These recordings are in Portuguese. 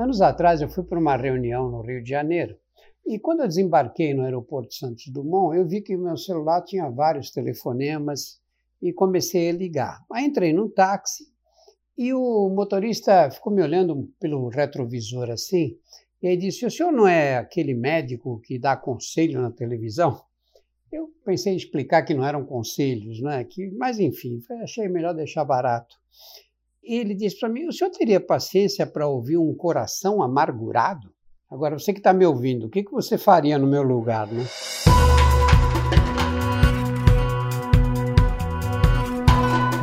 Anos atrás eu fui para uma reunião no Rio de Janeiro e quando eu desembarquei no aeroporto Santos Dumont, eu vi que o meu celular tinha vários telefonemas e comecei a ligar. Aí entrei num táxi e o motorista ficou me olhando pelo retrovisor assim e aí disse: O senhor não é aquele médico que dá conselho na televisão? Eu pensei em explicar que não eram conselhos, né? Que, mas enfim, achei melhor deixar barato. Ele disse para mim: O senhor teria paciência para ouvir um coração amargurado? Agora, você que está me ouvindo, o que, que você faria no meu lugar, né?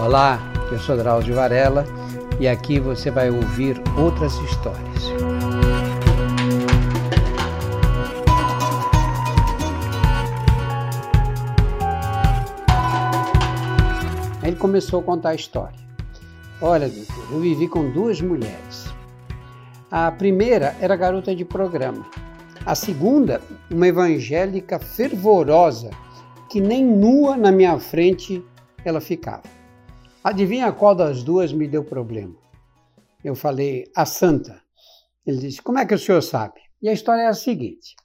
Olá, eu sou Drauzio Varela e aqui você vai ouvir outras histórias. Ele começou a contar a história. Olha, doutor, eu vivi com duas mulheres. A primeira era garota de programa. A segunda, uma evangélica fervorosa, que nem nua na minha frente ela ficava. Adivinha qual das duas me deu problema? Eu falei, a santa. Ele disse, como é que o senhor sabe? E a história é a seguinte: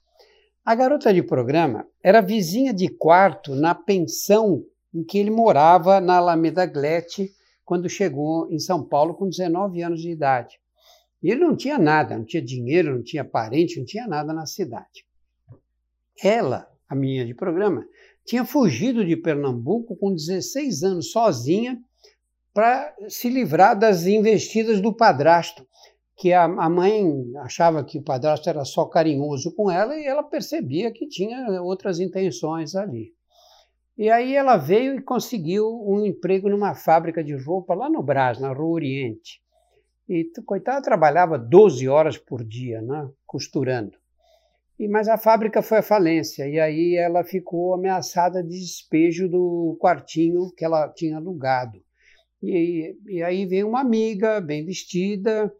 a garota de programa era vizinha de quarto na pensão em que ele morava na Alameda Glete, quando chegou em São Paulo com 19 anos de idade. E ele não tinha nada, não tinha dinheiro, não tinha parente, não tinha nada na cidade. Ela, a menina de programa, tinha fugido de Pernambuco com 16 anos sozinha para se livrar das investidas do padrasto, que a, a mãe achava que o padrasto era só carinhoso com ela e ela percebia que tinha outras intenções ali. E aí ela veio e conseguiu um emprego numa fábrica de roupa lá no Brás, na Rua Oriente. E, coitada, trabalhava 12 horas por dia, né, costurando. E, mas a fábrica foi à falência e aí ela ficou ameaçada de despejo do quartinho que ela tinha alugado. E, e aí veio uma amiga bem vestida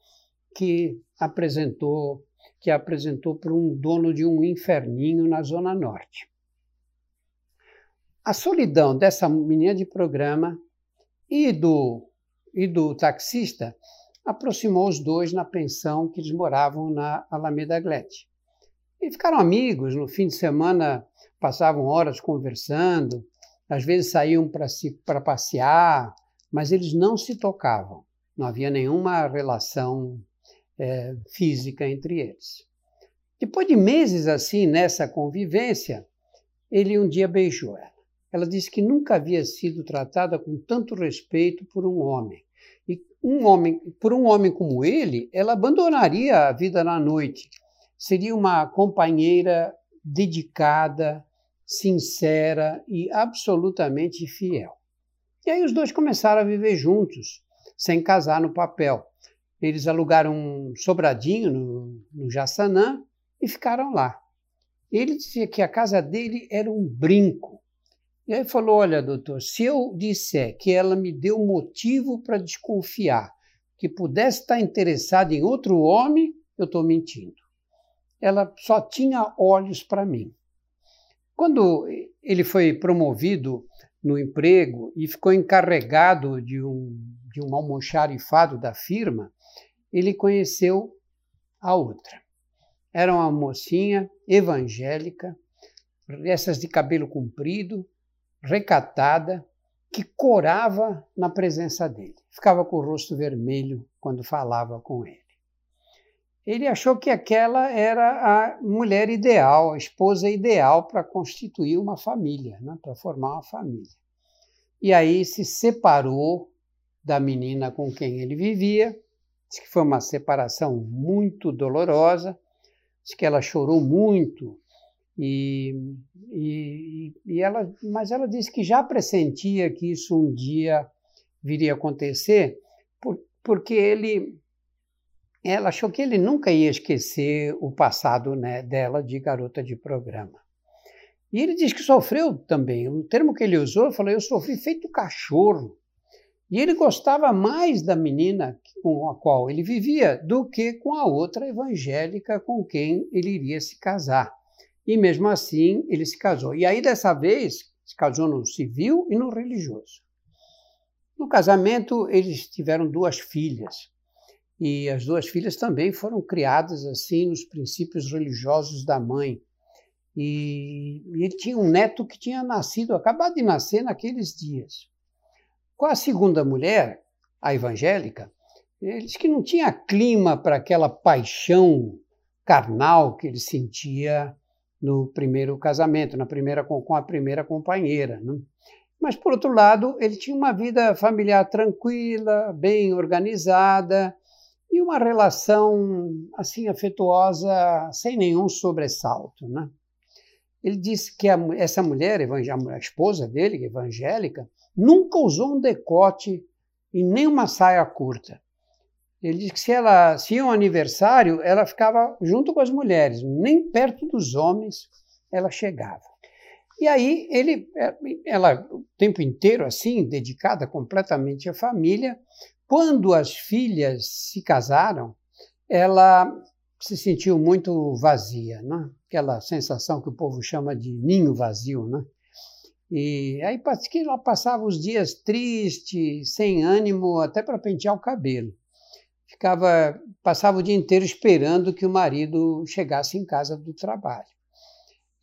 que apresentou que apresentou para um dono de um inferninho na zona norte. A solidão dessa menina de programa e do, e do taxista aproximou os dois na pensão que eles moravam na Alameda Glete. E ficaram amigos, no fim de semana passavam horas conversando, às vezes saíam para passear, mas eles não se tocavam, não havia nenhuma relação é, física entre eles. Depois de meses assim nessa convivência, ele um dia beijou ela. Ela disse que nunca havia sido tratada com tanto respeito por um homem. E um homem, por um homem como ele, ela abandonaria a vida na noite. Seria uma companheira dedicada, sincera e absolutamente fiel. E aí os dois começaram a viver juntos, sem casar no papel. Eles alugaram um sobradinho no, no Jaçanã e ficaram lá. Ele dizia que a casa dele era um brinco, e aí falou: Olha, doutor, se eu disser que ela me deu motivo para desconfiar que pudesse estar interessada em outro homem, eu estou mentindo. Ela só tinha olhos para mim. Quando ele foi promovido no emprego e ficou encarregado de um, de um almoxarifado da firma, ele conheceu a outra. Era uma mocinha evangélica, essas de cabelo comprido, recatada, que corava na presença dele. Ficava com o rosto vermelho quando falava com ele. Ele achou que aquela era a mulher ideal, a esposa ideal para constituir uma família, né? para formar uma família. E aí se separou da menina com quem ele vivia. Diz que foi uma separação muito dolorosa. Diz que ela chorou muito e, e, e ela, mas ela disse que já pressentia que isso um dia viria a acontecer, por, porque ele, ela achou que ele nunca ia esquecer o passado né, dela de garota de programa. E ele diz que sofreu também. O termo que ele usou, ele falou: Eu sofri feito cachorro. E ele gostava mais da menina com a qual ele vivia do que com a outra evangélica com quem ele iria se casar. E mesmo assim ele se casou. E aí dessa vez se casou no civil e no religioso. No casamento eles tiveram duas filhas. E as duas filhas também foram criadas assim nos princípios religiosos da mãe. E, ele tinha um neto que tinha nascido, acabado de nascer naqueles dias. Com a segunda mulher, a evangélica, ele disse que não tinha clima para aquela paixão carnal que ele sentia no primeiro casamento, na primeira com a primeira companheira. Né? Mas, por outro lado, ele tinha uma vida familiar tranquila, bem organizada e uma relação assim afetuosa sem nenhum sobressalto. Né? Ele disse que a, essa mulher, a esposa dele, evangélica, nunca usou um decote e nem uma saia curta. Ele disse que se ela se ia um aniversário, ela ficava junto com as mulheres, nem perto dos homens ela chegava. E aí ele, é, ela o tempo inteiro assim, dedicada completamente à família. Quando as filhas se casaram, ela se sentiu muito vazia, né? Aquela sensação que o povo chama de ninho vazio, né? E aí que ela passava os dias triste, sem ânimo, até para pentear o cabelo. Ficava, passava o dia inteiro esperando que o marido chegasse em casa do trabalho.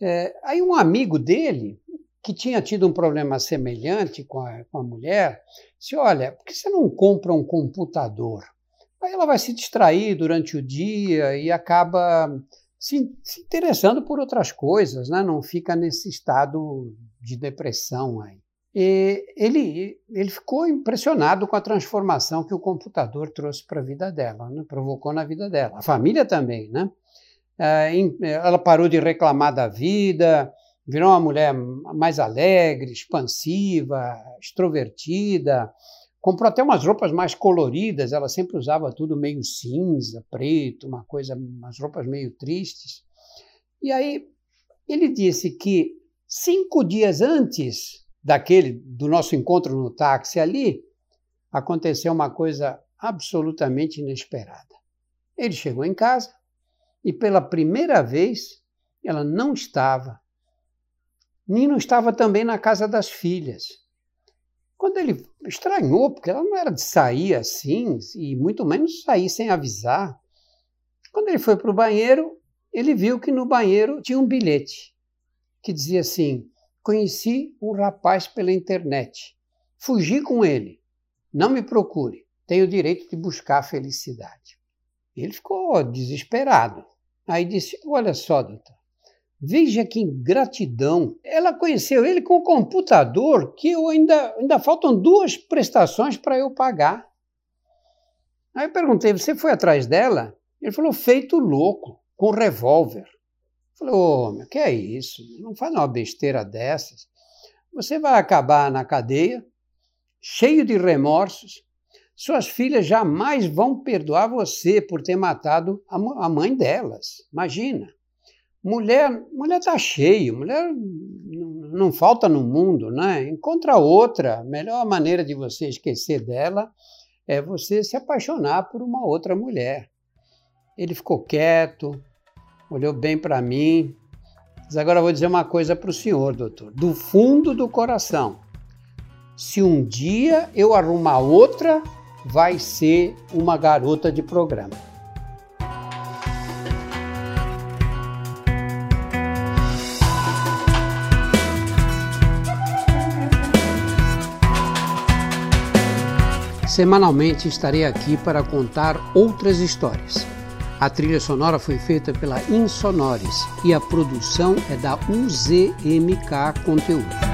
É, aí um amigo dele, que tinha tido um problema semelhante com a, com a mulher, disse: Olha, por que você não compra um computador? Aí ela vai se distrair durante o dia e acaba se, se interessando por outras coisas, né? não fica nesse estado de depressão aí. E ele, ele ficou impressionado com a transformação que o computador trouxe para a vida dela, né? provocou na vida dela. A família também, né? É, ela parou de reclamar da vida, virou uma mulher mais alegre, expansiva, extrovertida, comprou até umas roupas mais coloridas, ela sempre usava tudo meio cinza, preto, uma coisa, umas roupas meio tristes. E aí ele disse que cinco dias antes daquele do nosso encontro no táxi ali, aconteceu uma coisa absolutamente inesperada. Ele chegou em casa, e pela primeira vez ela não estava. Nino estava também na casa das filhas. Quando ele estranhou, porque ela não era de sair assim, e muito menos sair sem avisar. Quando ele foi para o banheiro, ele viu que no banheiro tinha um bilhete que dizia assim: Conheci um rapaz pela internet. Fugi com ele. Não me procure. Tenho o direito de buscar a felicidade. Ele ficou desesperado. Aí disse: Olha só, doutor, veja que ingratidão. Ela conheceu ele com o computador que eu ainda, ainda faltam duas prestações para eu pagar. Aí eu perguntei: Você foi atrás dela? Ele falou: Feito louco, com revólver. Falei: Ô, meu, que é isso? Não faz uma besteira dessas. Você vai acabar na cadeia, cheio de remorsos, suas filhas jamais vão perdoar você por ter matado a mãe delas. Imagina. Mulher, mulher tá cheio, mulher não falta no mundo, né? Encontra outra. A melhor maneira de você esquecer dela é você se apaixonar por uma outra mulher. Ele ficou quieto, olhou bem para mim. Mas agora vou dizer uma coisa para o senhor, doutor. Do fundo do coração. Se um dia eu arrumar outra, vai ser uma garota de programa. Semanalmente estarei aqui para contar outras histórias. A trilha sonora foi feita pela Insonores e a produção é da UZMK Conteúdo.